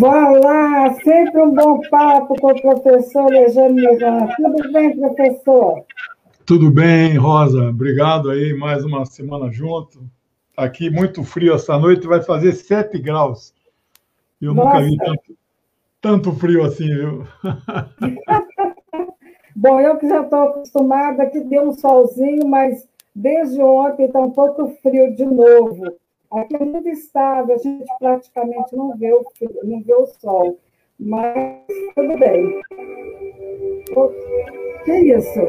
Vá lá, sempre um bom papo com o professor Lejano Miran. Tudo bem, professor? Tudo bem, Rosa. Obrigado aí, mais uma semana junto. Aqui muito frio essa noite, vai fazer 7 graus. Eu Nossa. nunca vi tanto, tanto frio assim, viu? Bom, eu que já estou acostumada, que deu um solzinho, mas desde ontem está um pouco frio de novo. Aqui é muito estável, a gente praticamente não vê o, não vê o sol. Mas tudo bem. O que é isso?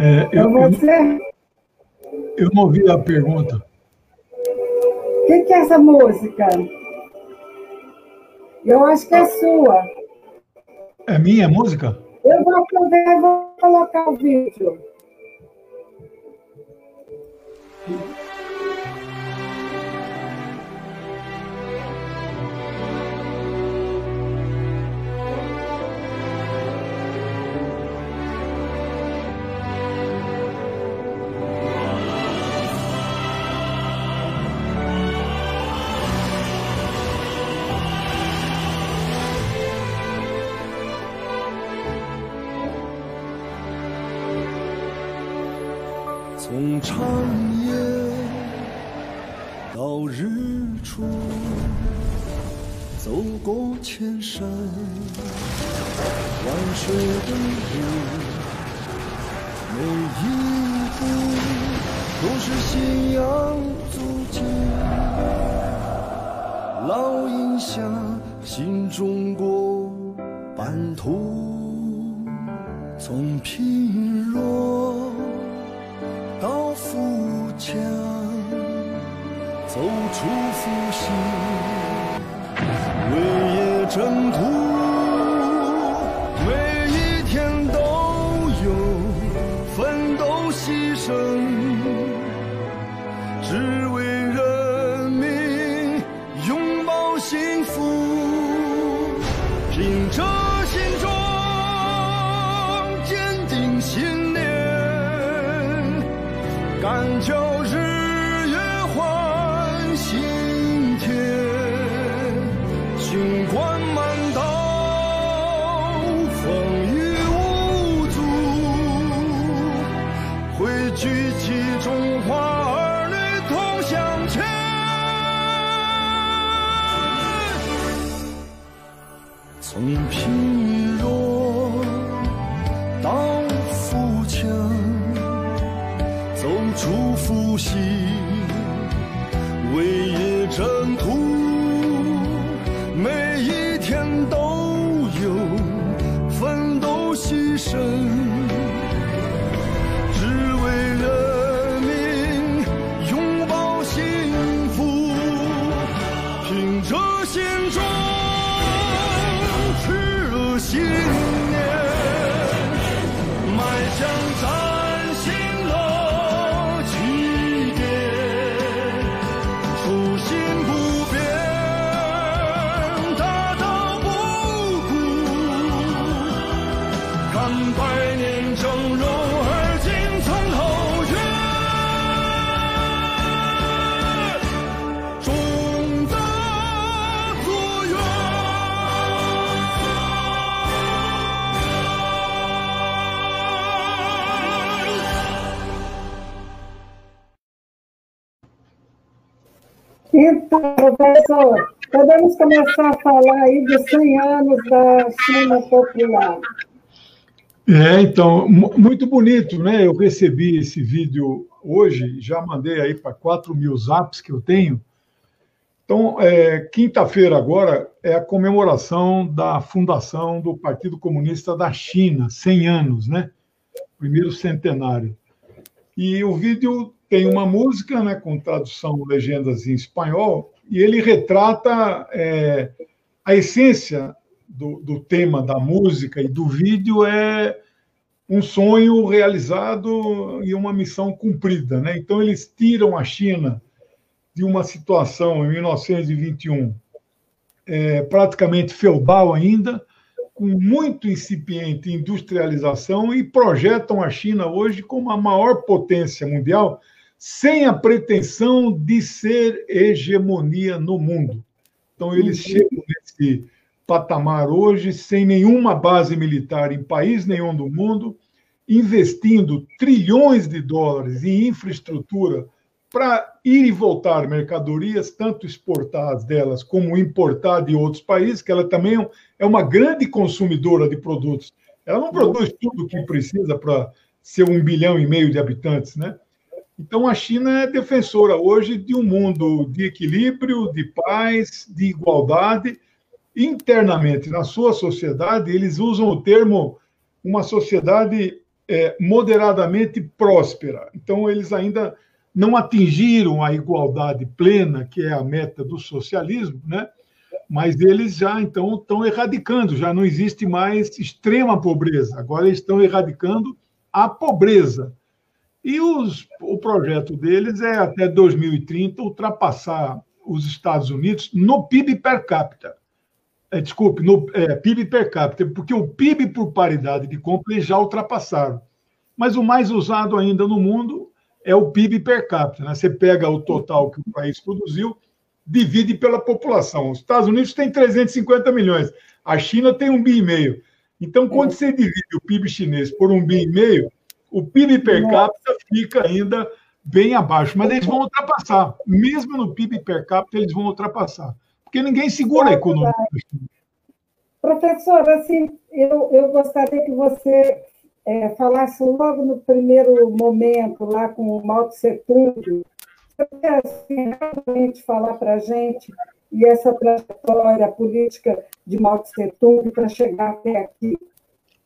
É, eu, é você? Eu, não ouvi a pergunta. O que, que é essa música? Eu acho que é sua. É minha música? Eu vou, eu vou colocar o vídeo. Thank you. 信仰足迹，烙印下新中国版图，从贫弱到富强，走出复兴伟业征途。秉着心中坚定信念，敢就日。Então, professor, podemos começar a falar aí dos 100 anos da China Popular. É, então, muito bonito, né? Eu recebi esse vídeo hoje, já mandei aí para 4 mil zaps que eu tenho. Então, é, quinta-feira agora é a comemoração da fundação do Partido Comunista da China, 100 anos, né? Primeiro centenário. E o vídeo tem uma música né, com tradução legendas em espanhol, e ele retrata é, a essência do, do, tema da música e do vídeo é um sonho realizado e uma missão cumprida. Né? Então, eles tiram a China de uma situação em 1921 é, praticamente feudal ainda, com muito incipiente industrialização e projetam a China hoje como a maior potência mundial sem a pretensão de ser hegemonia no mundo. Então, eles uhum. chegam nesse patamar hoje sem nenhuma base militar em país nenhum do mundo, investindo trilhões de dólares em infraestrutura para ir e voltar mercadorias, tanto exportadas delas como importar de outros países, que ela também é uma grande consumidora de produtos. Ela não produz tudo o que precisa para ser um bilhão e meio de habitantes, né? Então, a China é defensora hoje de um mundo de equilíbrio, de paz, de igualdade. Internamente, na sua sociedade, eles usam o termo uma sociedade é, moderadamente próspera. Então, eles ainda não atingiram a igualdade plena, que é a meta do socialismo, né? mas eles já então estão erradicando, já não existe mais extrema pobreza, agora eles estão erradicando a pobreza. E os, o projeto deles é, até 2030, ultrapassar os Estados Unidos no PIB per capita. É, desculpe, no é, PIB per capita, porque o PIB por paridade de compra eles já ultrapassaram. Mas o mais usado ainda no mundo é o PIB per capita. Né? Você pega o total que o país produziu, divide pela população. Os Estados Unidos têm 350 milhões, a China tem um bi e meio. Então, quando você divide o PIB chinês por um bi e meio, o PIB per capita fica ainda bem abaixo, mas eles vão ultrapassar. Mesmo no PIB per capita, eles vão ultrapassar. Porque ninguém segura a economia. Professor, assim, eu, eu gostaria que você é, falasse logo no primeiro momento, lá com o Tung, você assim, realmente falar para a gente e essa trajetória política de Mao Tse Tung para chegar até aqui.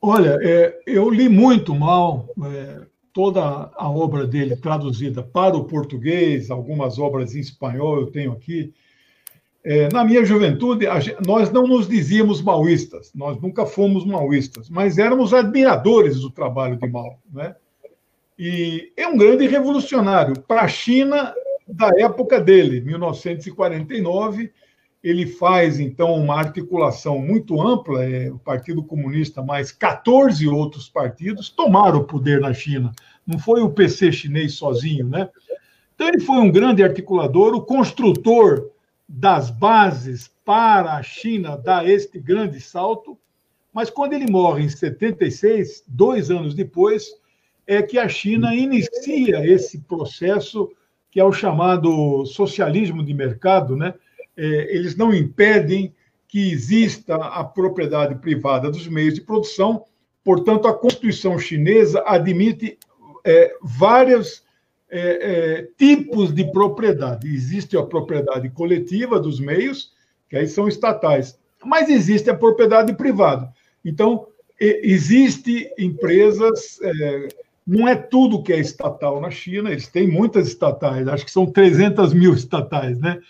Olha, é, eu li muito mal é, toda a obra dele traduzida para o português, algumas obras em espanhol eu tenho aqui. É, na minha juventude, nós não nos dizíamos maoístas, nós nunca fomos maoístas, mas éramos admiradores do trabalho de Mao. Né? E é um grande revolucionário para a China da época dele, 1949 ele faz, então, uma articulação muito ampla, é, o Partido Comunista mais 14 outros partidos tomaram o poder na China. Não foi o PC chinês sozinho, né? Então, ele foi um grande articulador, o construtor das bases para a China dar este grande salto, mas quando ele morre em 76, dois anos depois, é que a China inicia esse processo que é o chamado socialismo de mercado, né? É, eles não impedem que exista a propriedade privada dos meios de produção. Portanto, a Constituição chinesa admite é, vários é, é, tipos de propriedade. Existe a propriedade coletiva dos meios, que aí são estatais, mas existe a propriedade privada. Então, existe empresas, é, não é tudo que é estatal na China, eles têm muitas estatais, acho que são 300 mil estatais, né?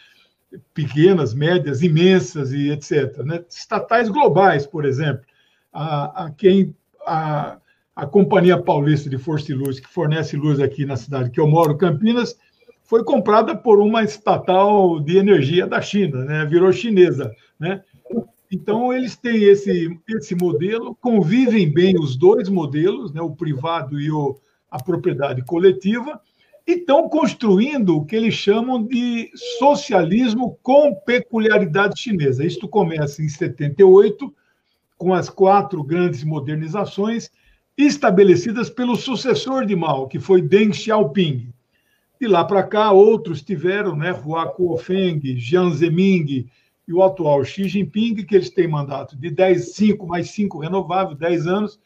pequenas, médias, imensas e etc. Né? Estatais globais, por exemplo, a, a quem a, a Companhia Paulista de Força e Luz, que fornece luz aqui na cidade que eu moro, Campinas, foi comprada por uma estatal de energia da China, né? virou chinesa. Né? Então, eles têm esse, esse modelo, convivem bem os dois modelos, né? o privado e o, a propriedade coletiva, e estão construindo o que eles chamam de socialismo com peculiaridade chinesa. Isto começa em 78, com as quatro grandes modernizações estabelecidas pelo sucessor de Mao, que foi Deng Xiaoping. De lá para cá, outros tiveram, né, Hua Kuofeng, Jiang Zemin e o atual Xi Jinping, que eles têm mandato de 10, 5 mais 5 renovável, 10 anos.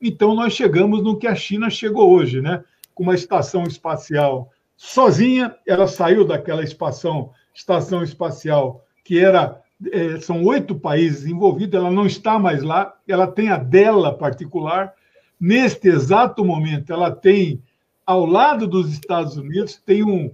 Então, nós chegamos no que a China chegou hoje, né? com uma estação espacial sozinha. Ela saiu daquela estação, estação espacial que era é, são oito países envolvidos. Ela não está mais lá. Ela tem a dela particular. Neste exato momento, ela tem ao lado dos Estados Unidos tem um,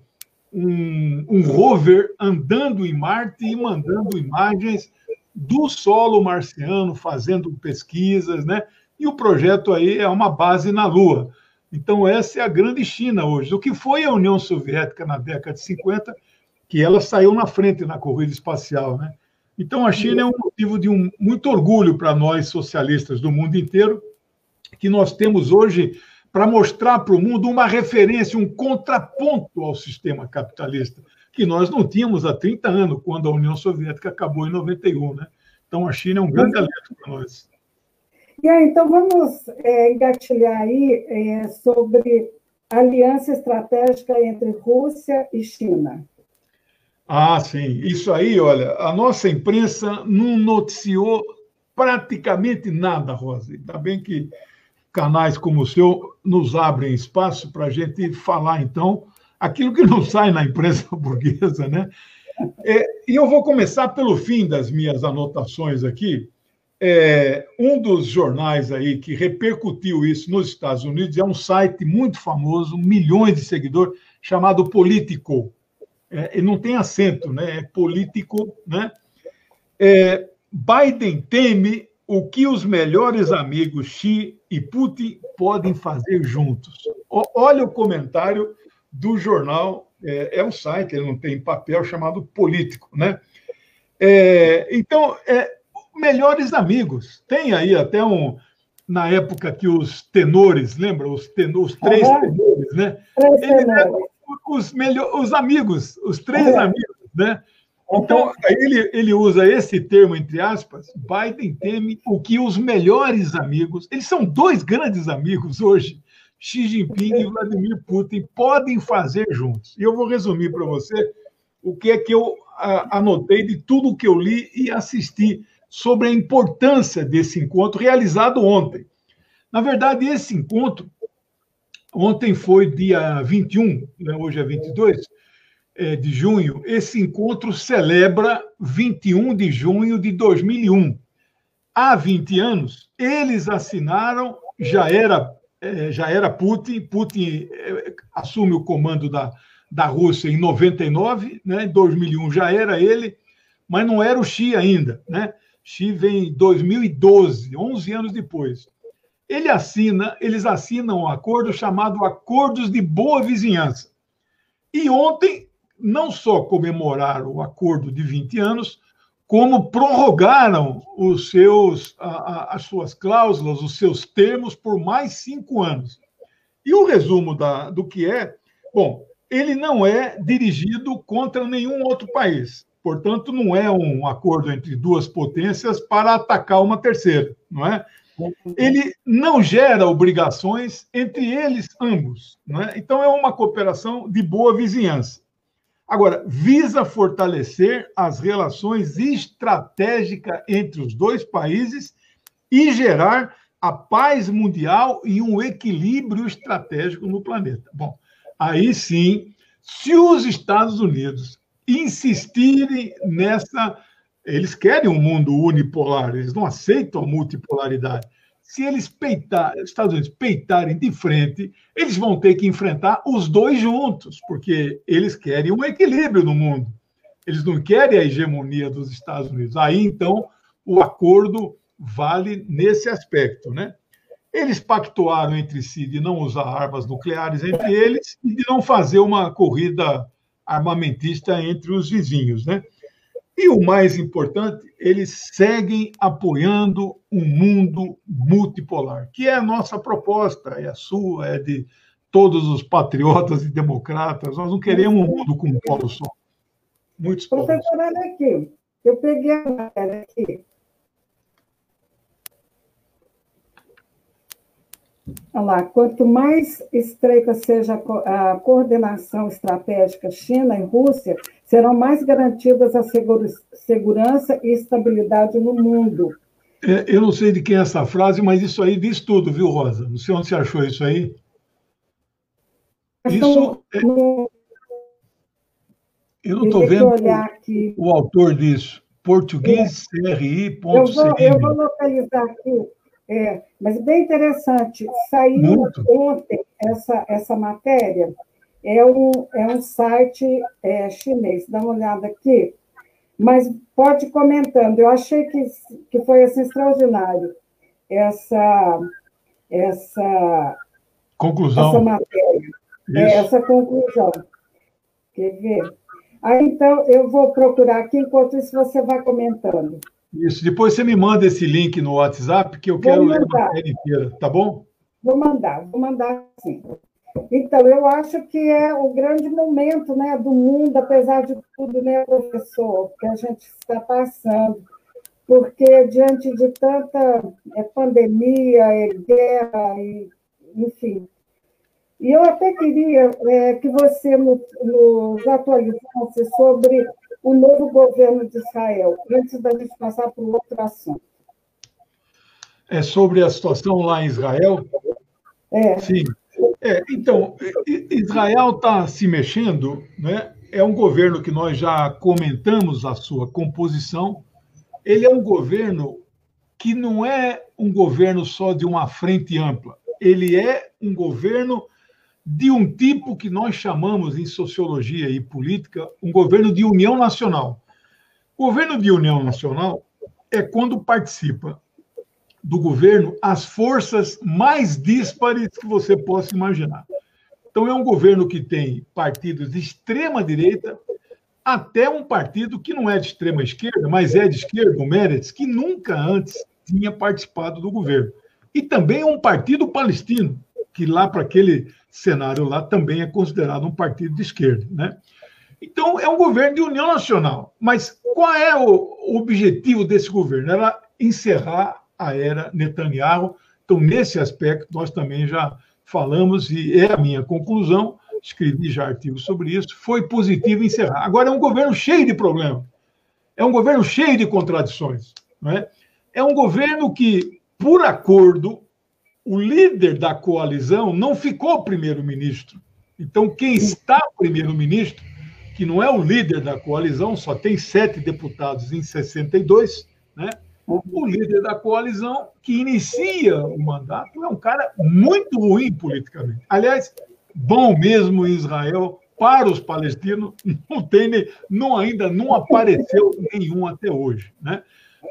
um, um rover andando em Marte e mandando imagens do solo marciano, fazendo pesquisas, né? E o projeto aí é uma base na Lua. Então, essa é a grande China hoje. O que foi a União Soviética na década de 50, que ela saiu na frente na corrida espacial. Né? Então, a China é um motivo de um, muito orgulho para nós, socialistas do mundo inteiro, que nós temos hoje para mostrar para o mundo uma referência, um contraponto ao sistema capitalista, que nós não tínhamos há 30 anos, quando a União Soviética acabou em 91. Né? Então, a China é um grande alento para nós. E aí, então, vamos é, engatilhar aí é, sobre aliança estratégica entre Rússia e China. Ah, sim. Isso aí, olha, a nossa imprensa não noticiou praticamente nada, Rosa. Ainda bem que canais como o seu nos abrem espaço para a gente falar, então, aquilo que não sai na imprensa burguesa, né? É, e eu vou começar pelo fim das minhas anotações aqui. É, um dos jornais aí que repercutiu isso nos Estados Unidos é um site muito famoso, milhões de seguidores, chamado Politico é, ele não tem acento, né? É político, né? É, Biden teme o que os melhores amigos Xi e Putin podem fazer juntos. Olha o comentário do jornal, é, é, um site, ele não tem papel, chamado Político, né? É, então, é, melhores amigos. Tem aí até um, na época que os tenores, lembra? Os, tenores, os três uhum. tenores, né? Três tenores os, melhor, os amigos, os três é. amigos, né? Então, ele, ele usa esse termo, entre aspas, Biden teme o que os melhores amigos, eles são dois grandes amigos hoje, Xi Jinping e Vladimir Putin, podem fazer juntos. E eu vou resumir para você o que é que eu anotei de tudo que eu li e assisti sobre a importância desse encontro realizado ontem. Na verdade, esse encontro Ontem foi dia 21, né? hoje é 22 é, de junho. Esse encontro celebra 21 de junho de 2001. Há 20 anos, eles assinaram, já era, é, já era Putin, Putin é, assume o comando da, da Rússia em 99, né? em 2001 já era ele, mas não era o Xi ainda. Né? Xi vem em 2012, 11 anos depois ele assina, eles assinam um acordo chamado Acordos de Boa Vizinhança. E ontem, não só comemoraram o acordo de 20 anos, como prorrogaram os seus, a, as suas cláusulas, os seus termos por mais cinco anos. E o resumo da, do que é, bom, ele não é dirigido contra nenhum outro país. Portanto, não é um acordo entre duas potências para atacar uma terceira, não é? ele não gera obrigações entre eles ambos. Né? Então, é uma cooperação de boa vizinhança. Agora, visa fortalecer as relações estratégicas entre os dois países e gerar a paz mundial e um equilíbrio estratégico no planeta. Bom, aí sim, se os Estados Unidos insistirem nessa eles querem um mundo unipolar, eles não aceitam a multipolaridade. Se eles Estados Unidos peitarem de frente, eles vão ter que enfrentar os dois juntos, porque eles querem um equilíbrio no mundo. Eles não querem a hegemonia dos Estados Unidos. Aí, então, o acordo vale nesse aspecto, né? Eles pactuaram entre si de não usar armas nucleares entre eles e de não fazer uma corrida armamentista entre os vizinhos, né? E o mais importante, eles seguem apoiando um mundo multipolar, que é a nossa proposta, é a sua, é de todos os patriotas e democratas. Nós não queremos um mundo com um polo só. Muitos Professor, olha aqui, eu peguei a matéria aqui Olha lá, quanto mais estreita seja a coordenação estratégica China e Rússia, serão mais garantidas a segurança e estabilidade no mundo. É, eu não sei de quem é essa frase, mas isso aí diz tudo, viu, Rosa? Não sei onde você achou isso aí. Isso é... Eu não estou vendo o autor disso. Português, é. CRI. Eu vou, eu vou localizar aqui é, mas bem interessante. Saiu Muito. ontem essa, essa matéria. É um, é um site é, chinês. Dá uma olhada aqui. Mas pode ir comentando. Eu achei que, que foi assim, extraordinário essa, essa, conclusão. essa matéria. É, essa conclusão. Quer ver? Aí, então, eu vou procurar aqui, enquanto isso você vai comentando. Isso. Depois você me manda esse link no WhatsApp que eu vou quero mandar. ler a matéria inteira, tá bom? Vou mandar, vou mandar sim. Então, eu acho que é o grande momento né, do mundo, apesar de tudo, né, professor, que a gente está passando. Porque, diante de tanta é, pandemia, é, guerra, e, enfim. E eu até queria é, que você nos, nos atualizasse sobre o novo governo de Israel, antes da gente passar para outro assunto. É sobre a situação lá em Israel? É. Sim. É, então, Israel está se mexendo, né? é um governo que nós já comentamos a sua composição. Ele é um governo que não é um governo só de uma frente ampla, ele é um governo de um tipo que nós chamamos em sociologia e política um governo de união nacional. Governo de união nacional é quando participa do governo as forças mais díspares que você possa imaginar. Então, é um governo que tem partidos de extrema direita até um partido que não é de extrema esquerda, mas é de esquerda, o Meretz, que nunca antes tinha participado do governo. E também um partido palestino, que lá para aquele cenário lá também é considerado um partido de esquerda, né? Então, é um governo de união nacional. Mas qual é o objetivo desse governo? Era encerrar a era Netanyahu. Então, nesse aspecto, nós também já falamos, e é a minha conclusão, escrevi já artigos sobre isso, foi positivo encerrar. Agora, é um governo cheio de problemas, é um governo cheio de contradições. Não é? é um governo que, por acordo, o líder da coalizão não ficou primeiro-ministro. Então, quem está primeiro-ministro, que não é o líder da coalizão, só tem sete deputados em 62, né? O líder da coalizão que inicia o mandato é um cara muito ruim politicamente. Aliás, bom mesmo em Israel para os palestinos não tem não ainda não apareceu nenhum até hoje, né?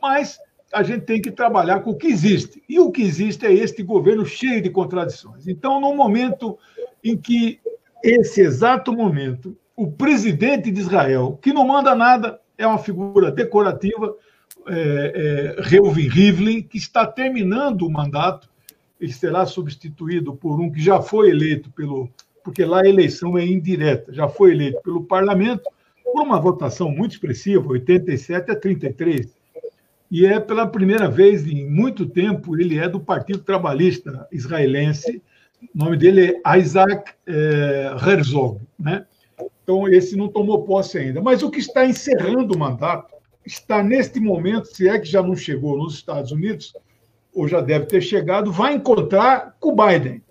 Mas a gente tem que trabalhar com o que existe. E o que existe é este governo cheio de contradições. Então, no momento em que esse exato momento, o presidente de Israel, que não manda nada, é uma figura decorativa, é, é, Reuven Rivlin, que está terminando o mandato, ele será substituído por um que já foi eleito pelo. Porque lá a eleição é indireta, já foi eleito pelo parlamento por uma votação muito expressiva, 87 a 33. E é pela primeira vez em muito tempo, ele é do Partido Trabalhista Israelense, o nome dele é Isaac é, Herzog. Né? Então, esse não tomou posse ainda. Mas o que está encerrando o mandato está neste momento, se é que já não chegou nos Estados Unidos, ou já deve ter chegado, vai encontrar com o Biden.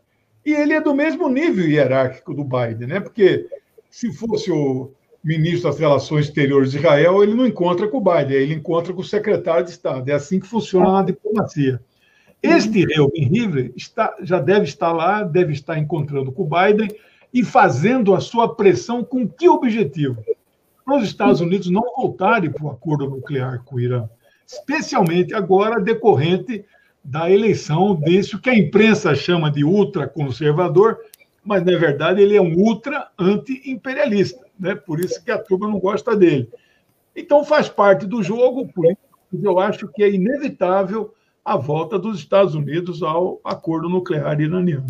E ele é do mesmo nível hierárquico do Biden, né? Porque se fosse o ministro das Relações Exteriores de Israel, ele não encontra com o Biden, ele encontra com o secretário de Estado. É assim que funciona na diplomacia. Este Reuben Rivlin está, já deve estar lá, deve estar encontrando com o Biden e fazendo a sua pressão com que objetivo? Para os Estados Unidos não voltarem para o acordo nuclear com o Irã, especialmente agora decorrente da eleição desse que a imprensa chama de ultraconservador, mas na verdade ele é um ultra anti-imperialista, né? Por isso que a turma não gosta dele. Então faz parte do jogo político, eu acho que é inevitável a volta dos Estados Unidos ao acordo nuclear iraniano.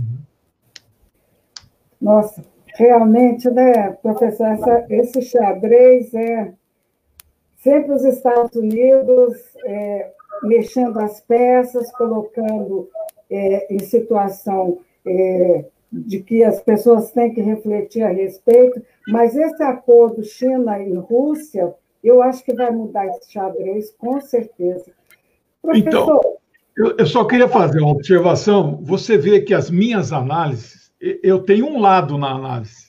Nossa, Realmente, né, professor, essa, esse xadrez é sempre os Estados Unidos é, mexendo as peças, colocando é, em situação é, de que as pessoas têm que refletir a respeito, mas esse acordo China e Rússia, eu acho que vai mudar esse xadrez, com certeza. Professor, então, eu, eu só queria fazer uma observação. Você vê que as minhas análises eu tenho um lado na análise.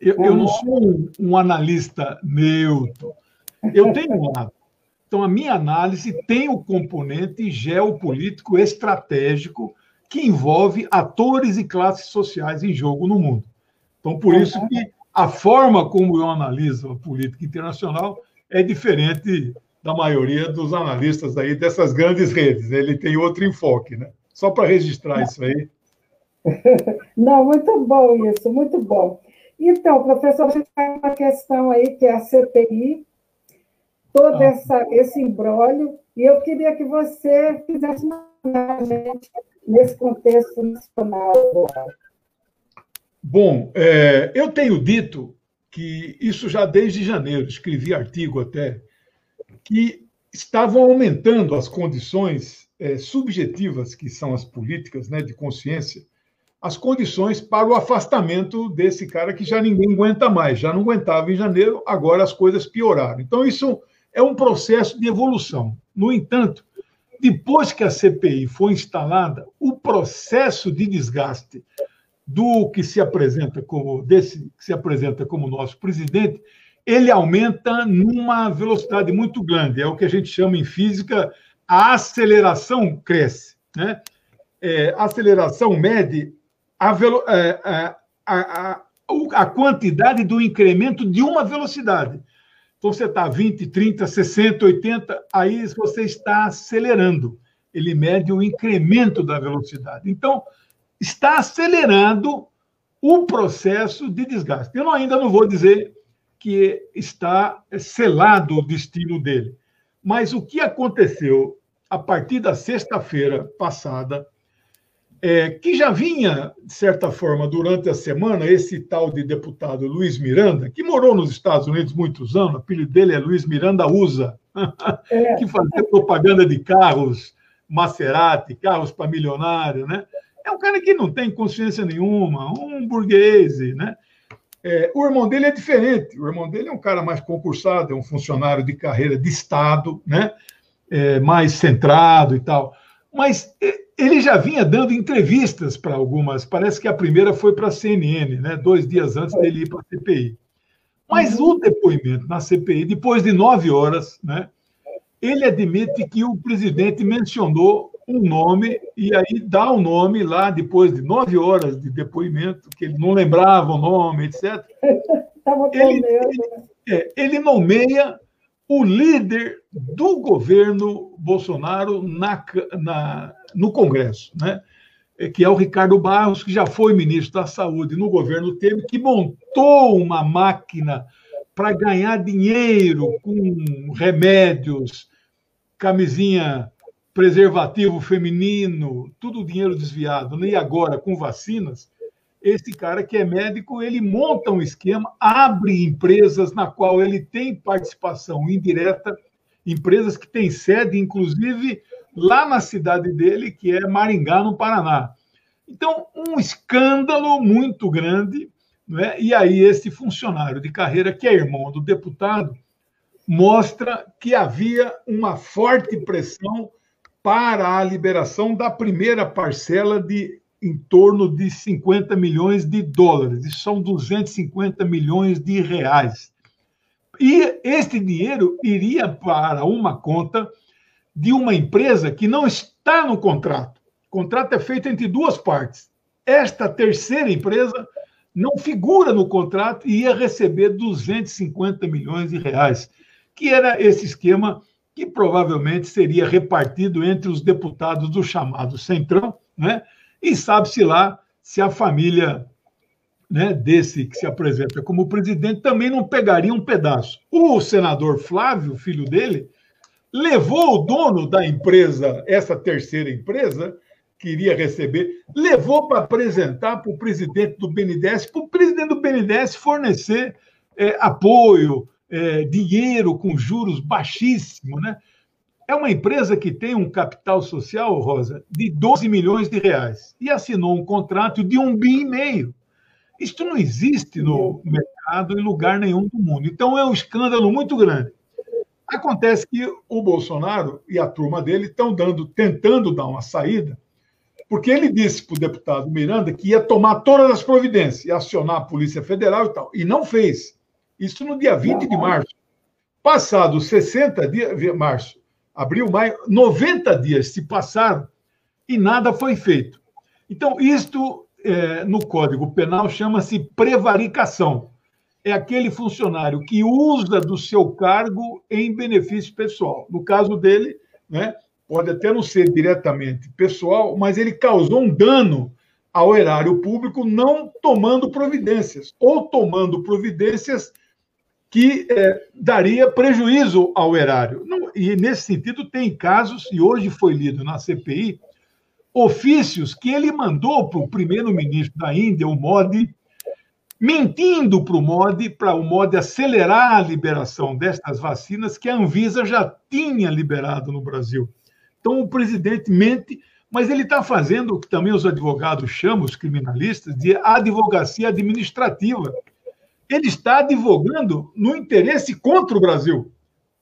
Eu, eu não sou um, um, analista neutro. Eu tenho um lado. Então, a minha análise tem o componente geopolítico estratégico que envolve atores e classes sociais em jogo no mundo. Então, por isso que a forma como eu analiso a política internacional é diferente da maioria dos analistas aí dessas grandes redes. Ele tem outro enfoque, né? Só para registrar isso aí. Não, muito bom isso, muito bom. Então, professor, a gente tem uma questão aí que é a CPI, todo ah. essa, esse embrólio, e eu queria que você fizesse uma a gente nesse contexto nacional agora. Bom, é, eu tenho dito que isso já desde janeiro, escrevi artigo até, que estavam aumentando as condições é, subjetivas, que são as políticas né, de consciência, as condições para o afastamento desse cara que já ninguém aguenta mais, já não aguentava em janeiro, agora as coisas pioraram. Então, isso é um processo de evolução. No entanto, depois que a CPI foi instalada, o processo de desgaste do que se apresenta como desse que se apresenta como nosso presidente, ele aumenta numa velocidade muito grande. É o que a gente chama em física a aceleração cresce, né? É, a aceleração mede a, é, a, a, a, quantidade do incremento de uma velocidade. Então, você está 20, 30, 60, 80, aí você está acelerando. Ele mede o incremento da velocidade. Então, está acelerando o processo de desgaste. Eu ainda não vou dizer que está selado o destino dele, mas o que aconteceu a partir da sexta-feira passada, é, que já vinha, de certa forma, durante a semana, esse tal de deputado Luiz Miranda, que morou nos Estados Unidos muitos anos, o apelido dele é Luiz Miranda Usa, é. que fazia propaganda de carros Maserati, carros para milionário, né? É um cara que não tem consciência nenhuma, um burguês, né? É, o irmão dele é diferente. O irmão dele é um cara mais concursado, é um funcionário de carreira de Estado, né? É, mais centrado e tal. Mas ele já vinha dando entrevistas para algumas. Parece que a primeira foi para a CNN, né? dois dias antes dele ir para a CPI. Mas o depoimento na CPI, depois de nove horas, né? ele admite que o presidente mencionou um nome e aí dá o um nome lá depois de nove horas de depoimento, que ele não lembrava o nome, etc. ele, ele, é, ele nomeia o líder do governo Bolsonaro na, na, no Congresso, né? É, que é o Ricardo Barros, que já foi ministro da Saúde no governo Temer, que montou uma máquina para ganhar dinheiro com remédios, camisinha preservativo feminino, tudo dinheiro desviado, né? e agora com vacinas, esse cara que é médico, ele monta um esquema, abre empresas na qual ele tem participação indireta, empresas que têm sede, inclusive, lá na cidade dele, que é Maringá, no Paraná. Então, um escândalo muito grande, né? e aí esse funcionário de carreira, que é irmão do deputado, mostra que havia uma forte pressão para a liberação da primeira parcela de em torno de 50 milhões de dólares, e são 250 milhões de reais. E este dinheiro iria para uma conta de uma empresa que não está no contrato. O contrato é feito entre duas partes. Esta terceira empresa não figura no contrato e ia receber 250 milhões de reais, que era esse esquema que provavelmente seria repartido entre os deputados do chamado Centrão, né? E sabe-se lá se a família né, desse que se apresenta como presidente também não pegaria um pedaço. O senador Flávio, filho dele, levou o dono da empresa, essa terceira empresa, que iria receber, levou para apresentar para o presidente do BNDES, para o presidente do BNDES fornecer é, apoio, é, dinheiro com juros baixíssimos, né? É uma empresa que tem um capital social, Rosa, de 12 milhões de reais e assinou um contrato de um bi e meio. Isto não existe no mercado em lugar nenhum do mundo. Então é um escândalo muito grande. Acontece que o Bolsonaro e a turma dele estão dando, tentando dar uma saída, porque ele disse para o deputado Miranda que ia tomar todas as providências, ia acionar a Polícia Federal e tal, e não fez. Isso no dia 20 de março. Passados 60 dias, março, abril, maio, 90 dias se passaram e nada foi feito. Então, isto é, no Código Penal chama-se prevaricação. É aquele funcionário que usa do seu cargo em benefício pessoal. No caso dele, né, pode até não ser diretamente pessoal, mas ele causou um dano ao erário público não tomando providências, ou tomando providências que é, daria prejuízo ao erário. Não, e, nesse sentido, tem casos, e hoje foi lido na CPI, ofícios que ele mandou para o primeiro-ministro da Índia, o Modi, mentindo para o MOD, para o MOD acelerar a liberação destas vacinas que a Anvisa já tinha liberado no Brasil. Então, o presidente mente, mas ele está fazendo o que também os advogados chamam, os criminalistas, de advocacia administrativa. Ele está advogando no interesse contra o Brasil,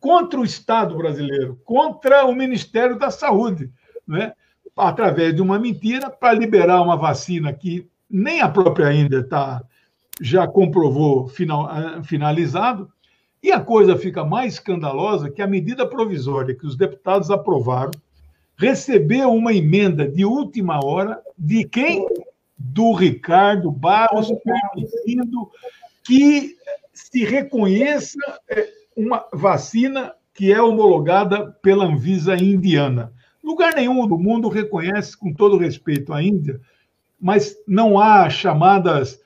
contra o Estado brasileiro, contra o Ministério da Saúde, né? Através de uma mentira, para liberar uma vacina que nem a própria Índia está já comprovou final, ah, finalizado, e a coisa fica mais escandalosa que a medida provisória que os deputados aprovaram recebeu uma emenda de última hora de quem? Do Ricardo Barros, permitindo que se reconheça é, uma vacina que é homologada pela Anvisa indiana. Lugar nenhum do mundo reconhece, com todo respeito à Índia, mas não há chamadas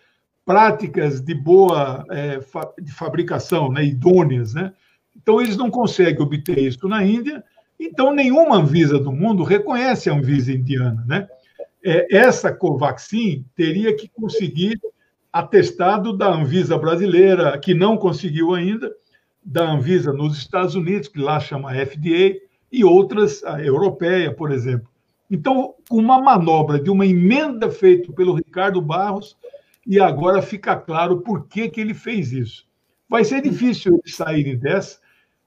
práticas de boa é, fa de fabricação, né, idôneas, né? Então eles não conseguem obter isso na Índia. Então nenhuma Anvisa do mundo reconhece a Anvisa indiana, né? É, essa Covaxin teria que conseguir atestado da Anvisa brasileira, que não conseguiu ainda, da Anvisa nos Estados Unidos, que lá chama FDA, e outras, a europeia, por exemplo. Então, com uma manobra de uma emenda feita pelo Ricardo Barros, e agora fica claro por que, que ele fez isso. Vai ser difícil eles saírem dessa.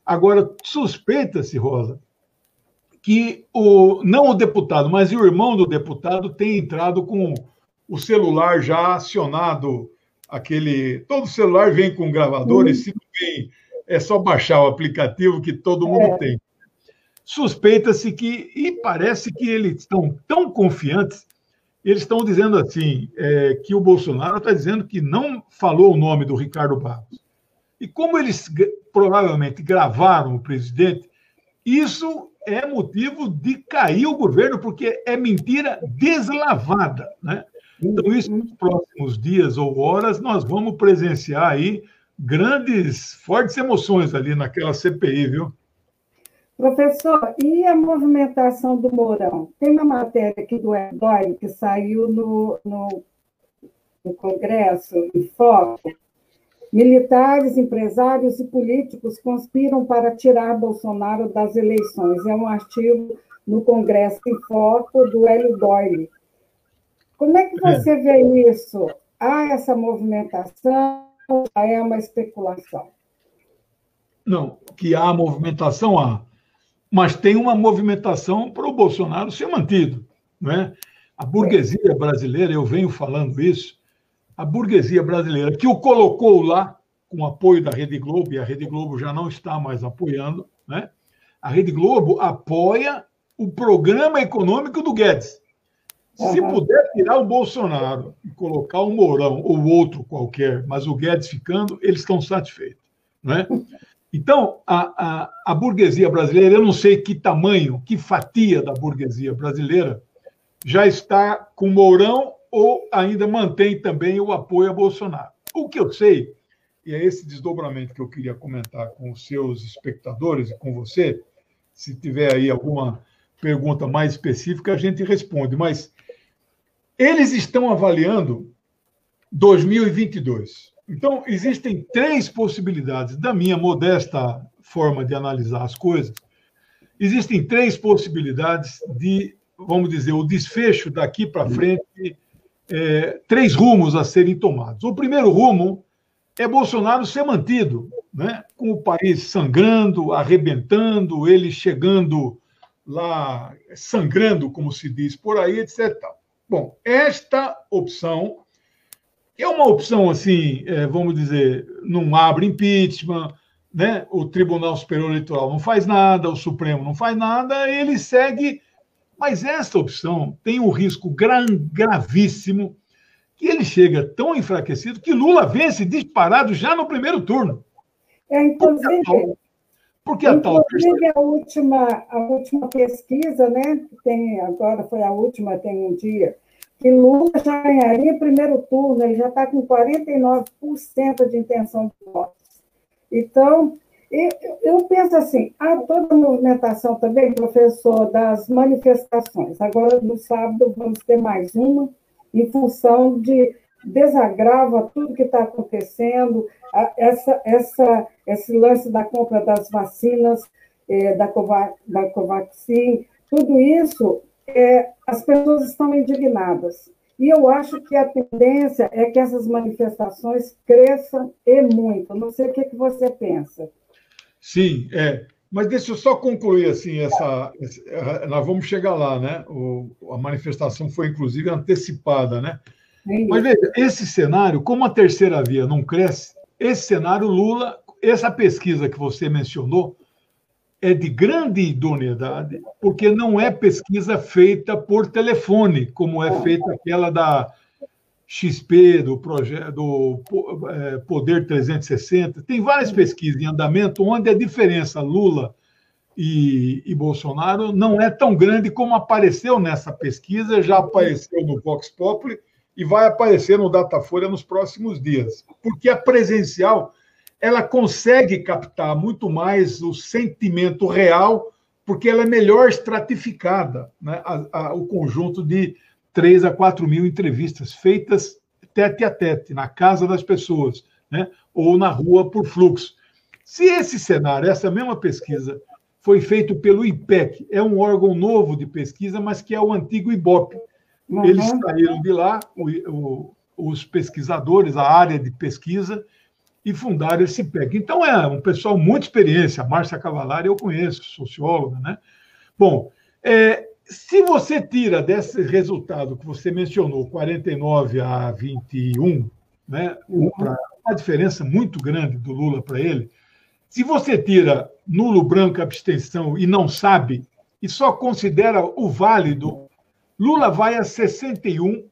Agora, suspeita-se, Rosa, que o, não o deputado, mas o irmão do deputado tem entrado com o celular já acionado, aquele. Todo celular vem com gravador, uhum. e se não vem, é só baixar o aplicativo que todo mundo é. tem. Suspeita-se que, e parece que eles estão tão confiantes eles estão dizendo assim, é, que o Bolsonaro está dizendo que não falou o nome do Ricardo Barros. E como eles provavelmente gravaram o presidente, isso é motivo de cair o governo, porque é mentira deslavada. Né? Então, isso nos próximos dias ou horas, nós vamos presenciar aí grandes, fortes emoções ali naquela CPI, viu? Professor, e a movimentação do Mourão? Tem uma matéria aqui do Erdói que saiu no, no, no Congresso, em Foco. Militares, empresários e políticos conspiram para tirar Bolsonaro das eleições. É um artigo no Congresso em Foco do Hélio Doyle. Como é que você é. vê isso? Há essa movimentação ou é uma especulação? Não, que há movimentação, há mas tem uma movimentação para o Bolsonaro ser mantido. Né? A burguesia brasileira, eu venho falando isso, a burguesia brasileira que o colocou lá com o apoio da Rede Globo, e a Rede Globo já não está mais apoiando, né? a Rede Globo apoia o programa econômico do Guedes. Se uhum. puder tirar o Bolsonaro e colocar o Mourão ou outro qualquer, mas o Guedes ficando, eles estão satisfeitos. Né? Então, a, a, a, burguesia brasileira, eu não sei que tamanho, que fatia da burguesia brasileira já está com Mourão ou ainda mantém também o apoio a Bolsonaro. O que eu sei, e é esse desdobramento que eu queria comentar com os seus espectadores e com você, se tiver aí alguma pergunta mais específica, a gente responde, mas eles estão avaliando 2022. Então, existem três possibilidades, da minha modesta forma de analisar as coisas, existem três possibilidades de, vamos dizer, o desfecho daqui para frente, é, três rumos a serem tomados. O primeiro rumo é Bolsonaro ser mantido, né? com o país sangrando, arrebentando, ele chegando lá, sangrando, como se diz por aí, etc. Bom, esta opção é uma opção assim, é, vamos dizer, não abre impeachment, né? o Tribunal Superior Eleitoral não faz nada, o Supremo não faz nada, ele segue. Mas essa opção tem um risco gra gravíssimo que ele chega tão enfraquecido que Lula vence disparado já no primeiro turno. É, inclusive, porque a tal, porque inclusive a, tal... a última, a última pesquisa, né, tem agora foi a última, tem um dia, que Lula já ganharia primeiro turno, ele já está com 49% de intenção de votos. Então, eu, penso assim, há toda a movimentação também, professor, das manifestações. Agora, no sábado, vamos ter mais uma, em função de desagrava tudo que está acontecendo, essa, essa, esse lance da compra das vacinas, é, da, da Covaxin, tudo isso, é, as pessoas estão indignadas. E eu acho que a tendência é que essas manifestações cresçam e muito. Não sei o que, que você pensa. Sim, é. Mas deixa eu só concluir assim essa, nós vamos chegar lá, né? O, a manifestação foi inclusive antecipada, né? É Mas veja, esse cenário, como a terceira via não cresce, esse cenário Lula, essa pesquisa que você mencionou é de grande idoneidade, porque não é pesquisa feita por telefone, como é feita aquela da XP, do projeto do é, Poder 360. Tem várias pesquisas em andamento onde a diferença Lula e, e, Bolsonaro não é tão grande como apareceu nessa pesquisa, já apareceu no Vox Populi e vai aparecer no Datafolha nos próximos dias. Porque a presencial ela consegue captar muito mais o sentimento real, porque ela é melhor estratificada, né? A, a, o conjunto de 3 a 4 mil entrevistas feitas tete a tete, na casa das pessoas, né? ou na rua por fluxo. Se esse cenário, essa mesma pesquisa, foi feito pelo IPEC, é um órgão novo de pesquisa, mas que é o antigo IBOP. Uhum. Eles saíram de lá, o, o, os pesquisadores, a área de pesquisa, e fundaram esse IPEC. Então, é um pessoal muito experiência. A Márcia Cavalari eu conheço, socióloga, né? Bom, é, se você tira desse resultado que você mencionou, 49 a 21, né, uma diferença muito grande do Lula para ele, se você tira nulo, branco, abstenção e não sabe, e só considera o válido, Lula vai a 61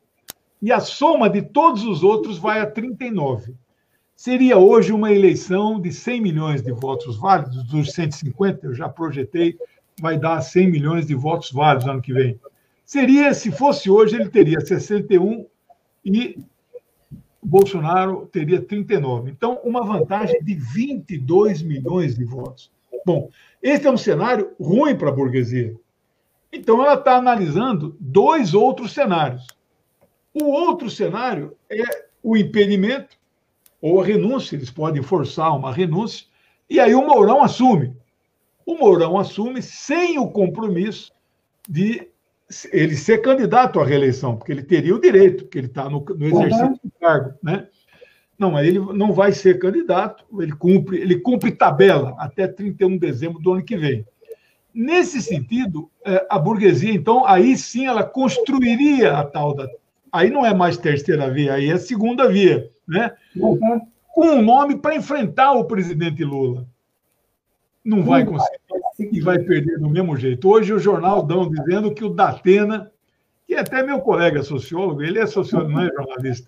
e a soma de todos os outros vai a 39. Seria hoje uma eleição de 100 milhões de votos válidos, dos 150, eu já projetei vai dar 100 milhões de votos válidos ano que vem. Seria, se fosse hoje, ele teria 61 e Bolsonaro teria 39. Então, uma vantagem de 22 milhões de votos. Bom, esse é um cenário ruim para a burguesia. Então, ela está analisando dois outros cenários. O outro cenário é o impedimento ou a renúncia, eles podem forçar uma renúncia, e aí o Mourão assume o Mourão assume sem o compromisso de ele ser candidato à reeleição, porque ele teria o direito, porque ele está no, no, exercício uhum. do cargo, né? Não, ele não vai ser candidato, ele cumpre, ele cumpre tabela até 31 de dezembro do ano que vem. Nesse sentido, é, a burguesia, então, aí sim ela construiria a tal da. Aí não é mais terceira via, aí é segunda via, né? Uhum. Com um nome para enfrentar o presidente Lula não vai conseguir e vai perder do mesmo jeito. Hoje o jornal dão dizendo que o Datena, que é até meu colega sociólogo, ele é sociólogo, não é jornalista.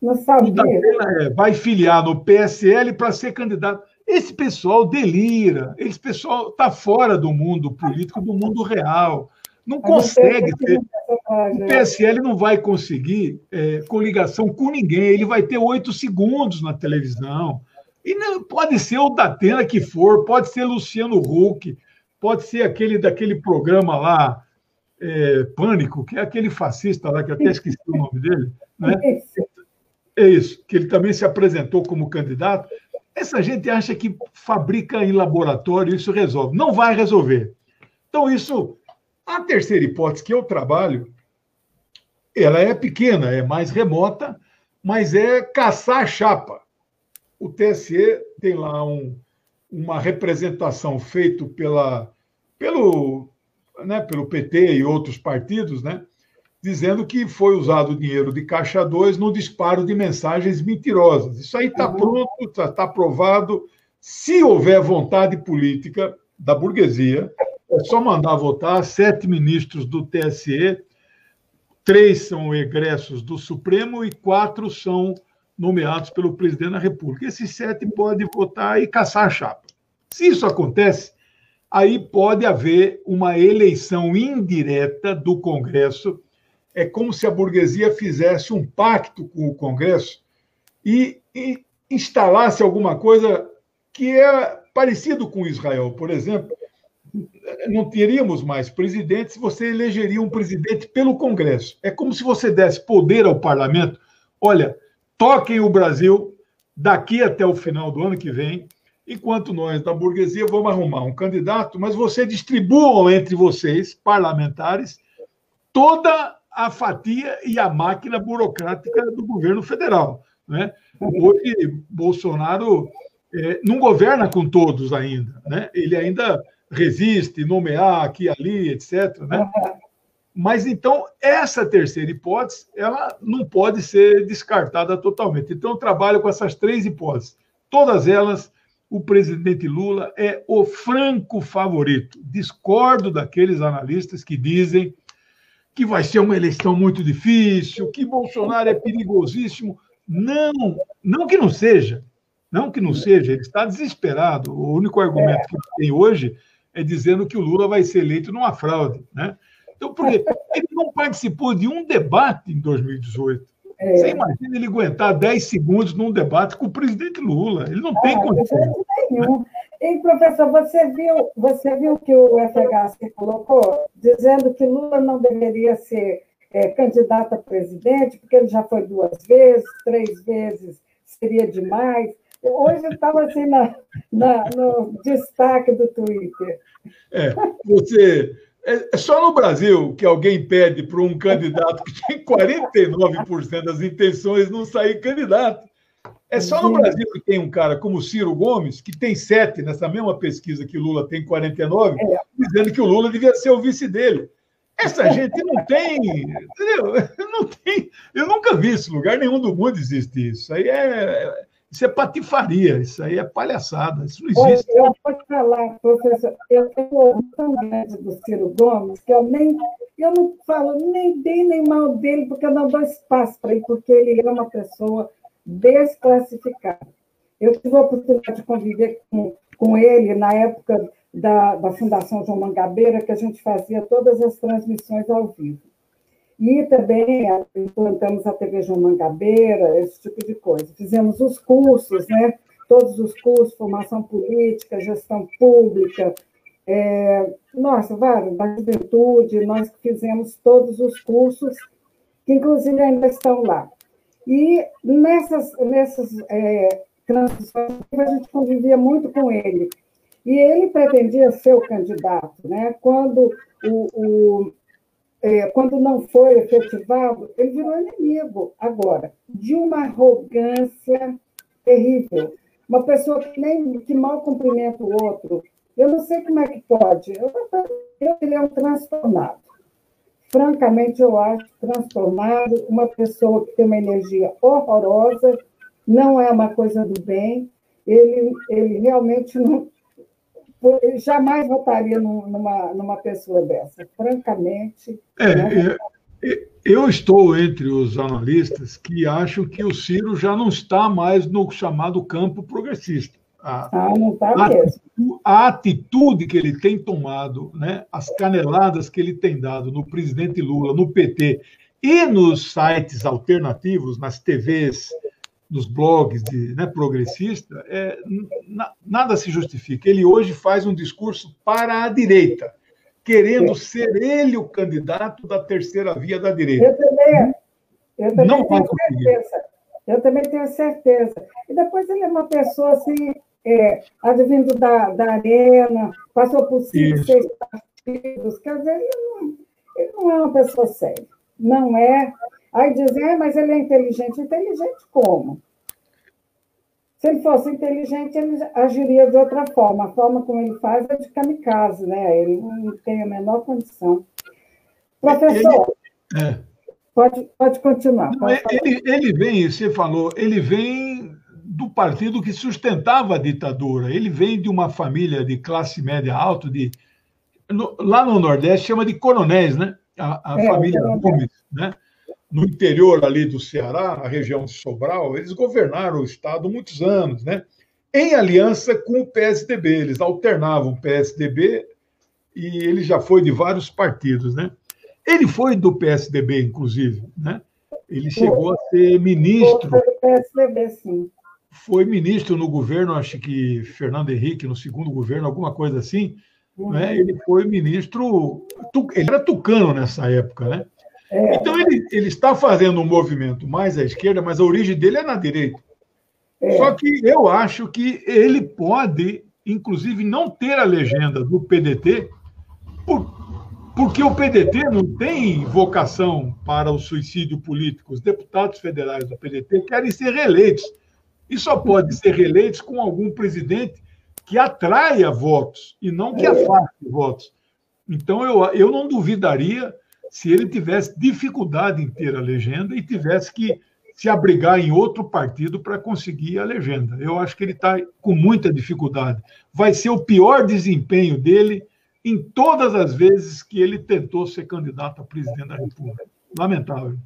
Não sabia. O Datena é, vai filiar no PSL para ser candidato. Esse pessoal delira, esse pessoal está fora do mundo político, do mundo real. Não consegue ter. O PSL não vai conseguir é, coligação com ninguém, ele vai ter oito segundos na televisão e não, pode ser o Datena que for, pode ser Luciano Huck, pode ser aquele daquele programa lá, é, Pânico, que é aquele fascista lá, que eu até esqueci o nome dele. Né? É isso, que ele também se apresentou como candidato. Essa gente acha que fabrica em laboratório, isso resolve. Não vai resolver. Então, isso. A terceira hipótese que eu trabalho, ela é pequena, é mais remota, mas é caçar a chapa o TSE tem lá um, uma representação feita pela, pelo, né, pelo PT e outros partidos, né, dizendo que foi usado o dinheiro de Caixa 2 no disparo de mensagens mentirosas. Isso aí está uhum. pronto, está tá aprovado. Se houver vontade política da burguesia, é só mandar votar sete ministros do TSE, três são egressos do Supremo e quatro são nomeados pelo presidente da República. Esses sete podem votar e caçar a chapa. Se isso acontece, aí pode haver uma eleição indireta do Congresso. É como se a burguesia fizesse um pacto com o Congresso e, e instalasse alguma coisa que é parecido com Israel. Por exemplo, não teríamos mais presidentes, você elegeria um presidente pelo Congresso. É como se você desse poder ao parlamento olha, toquem o Brasil daqui até o final do ano que vem, enquanto nós da burguesia vamos arrumar um candidato, mas você distribuam entre vocês, parlamentares, toda a fatia e a máquina burocrática do governo federal. Né? Hoje, Bolsonaro é, não governa com todos ainda. Né? Ele ainda resiste, nomear aqui ali, etc. Né? Mas então, essa terceira hipótese, ela não pode ser descartada totalmente. Então, eu trabalho com essas três hipóteses. Todas elas, o presidente Lula é o franco favorito. Discordo daqueles analistas que dizem que vai ser uma eleição muito difícil, que Bolsonaro é perigosíssimo. Não, não que não seja. Não que não seja, ele está desesperado. O único argumento que ele tem hoje é dizendo que o Lula vai ser eleito numa fraude. Né? Então, porque ele não participou de um debate em 2018. É. Você imagina ele aguentar 10 segundos num debate com o presidente Lula. Ele não ah, tem condição. Nenhum. E, professor, você viu, você viu que o FHC colocou, dizendo que Lula não deveria ser é, candidato a presidente, porque ele já foi duas vezes, três vezes seria demais. Hoje estava assim na, na, no destaque do Twitter. É, você é, é só no Brasil que alguém pede para um candidato que tem 49% das intenções não sair candidato. É só no Brasil que tem um cara como Ciro Gomes, que tem sete nessa mesma pesquisa que Lula tem 49, é. dizendo que o Lula devia ser o vice dele. Essa gente não tem, entendeu? Não tem. Eu nunca vi isso, lugar nenhum do mundo existe isso. Aí é, isso é patifaria, isso aí é palhaçada, isso não existe. Eu vou falar, professor, eu tenho tão grande do Ciro Gomes que eu nem eu não falo nem bem nem mal dele, porque eu não dou espaço para ele, porque ele é uma pessoa desclassificada. Eu tive a oportunidade de conviver com, com ele na época da, da Fundação João Mangabeira, que a gente fazia todas as transmissões ao vivo. E também implantamos a TV João Mangabeira, esse tipo de coisa. Fizemos os cursos, né? todos os cursos, formação política, gestão pública, é, nossa, vários, da juventude, nós fizemos todos os cursos, que inclusive ainda estão lá. E nessas, nessas é, transições, a gente convivia muito com ele. E ele pretendia ser o candidato. Né? Quando o, o quando não foi efetivado, ele virou inimigo agora, de uma arrogância terrível. Uma pessoa que, nem, que mal cumprimenta o outro. Eu não sei como é que pode. Eu, ele é um transtornado. Francamente, eu acho transtornado. Uma pessoa que tem uma energia horrorosa, não é uma coisa do bem. Ele, ele realmente não, jamais votaria numa, numa pessoa dessa, francamente. É, né? é, eu estou entre os analistas que acham que o Ciro já não está mais no chamado campo progressista. A, ah, não está mesmo. A atitude que ele tem tomado, né, as caneladas que ele tem dado no presidente Lula, no PT e nos sites alternativos, nas TVs nos blogs de né, progressista, é, nada se justifica. Ele hoje faz um discurso para a direita, querendo ser ele o candidato da terceira via da direita. Eu também, eu também Não tenho certeza. Eu também tenho certeza. E depois ele é uma pessoa assim, é, advindo da, da arena, passou por cinco, seis partidos. Quer dizer, ele não, ele não é uma pessoa séria. Não é. Aí dizem, ah, mas ele é inteligente. Inteligente como? Se ele fosse inteligente, ele agiria de outra forma. A forma como ele faz é de kamikaze, né? Ele não tem a menor condição. Professor, ele, é. pode, pode continuar. Pode ele, ele vem, você falou, ele vem do partido que sustentava a ditadura. Ele vem de uma família de classe média alta, de, no, lá no Nordeste chama de coronéis, né? A, a é, família Gomes, né? No interior ali do Ceará, a região de Sobral, eles governaram o estado muitos anos, né? Em aliança com o PSDB, eles alternavam o PSDB e ele já foi de vários partidos, né? Ele foi do PSDB, inclusive, né? Ele chegou a ser ministro. Foi do PSDB, sim. Foi ministro no governo, acho que Fernando Henrique, no segundo governo, alguma coisa assim. Uhum. Né? Ele foi ministro. Ele era tucano nessa época, né? É. Então, ele, ele está fazendo um movimento mais à esquerda, mas a origem dele é na direita. É. Só que eu acho que ele pode, inclusive, não ter a legenda do PDT, por, porque o PDT não tem vocação para o suicídio político. Os deputados federais do PDT querem ser reeleitos. E só pode ser reeleitos com algum presidente que atraia votos e não que afaste votos. Então, eu, eu não duvidaria se ele tivesse dificuldade em ter a legenda e tivesse que se abrigar em outro partido para conseguir a legenda. Eu acho que ele está com muita dificuldade. Vai ser o pior desempenho dele em todas as vezes que ele tentou ser candidato a presidente da República. Lamentável.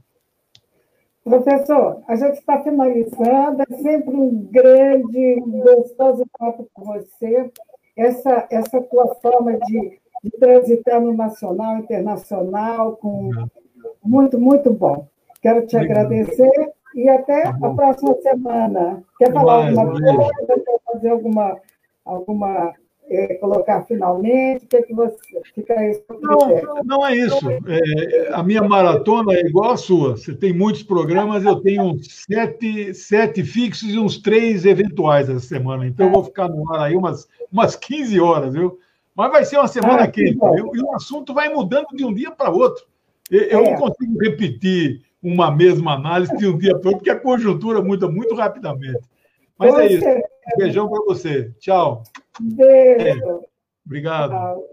Professor, a gente está finalizando, é sempre um grande, um gostoso papo com você. Essa, essa tua forma de, de transitar no nacional, internacional, com muito, muito bom. Quero te agradecer e até tá a próxima semana. Quer falar alguma coisa? Quer fazer alguma, alguma é, colocar finalmente? O que, é que você fica isso? Não, não é isso. É, a minha maratona é igual a sua. Você tem muitos programas, eu tenho sete, sete fixos e uns três eventuais essa semana. Então, eu vou ficar no ar aí umas, umas 15 horas, viu? Mas vai ser uma semana ah, quente, viu? E o assunto vai mudando de um dia para outro. Eu é. não consigo repetir uma mesma análise de um dia para outro, porque a conjuntura muda muito rapidamente. Mas é isso. Beijão para você. Tchau. Beijo. É. Obrigado. Tchau.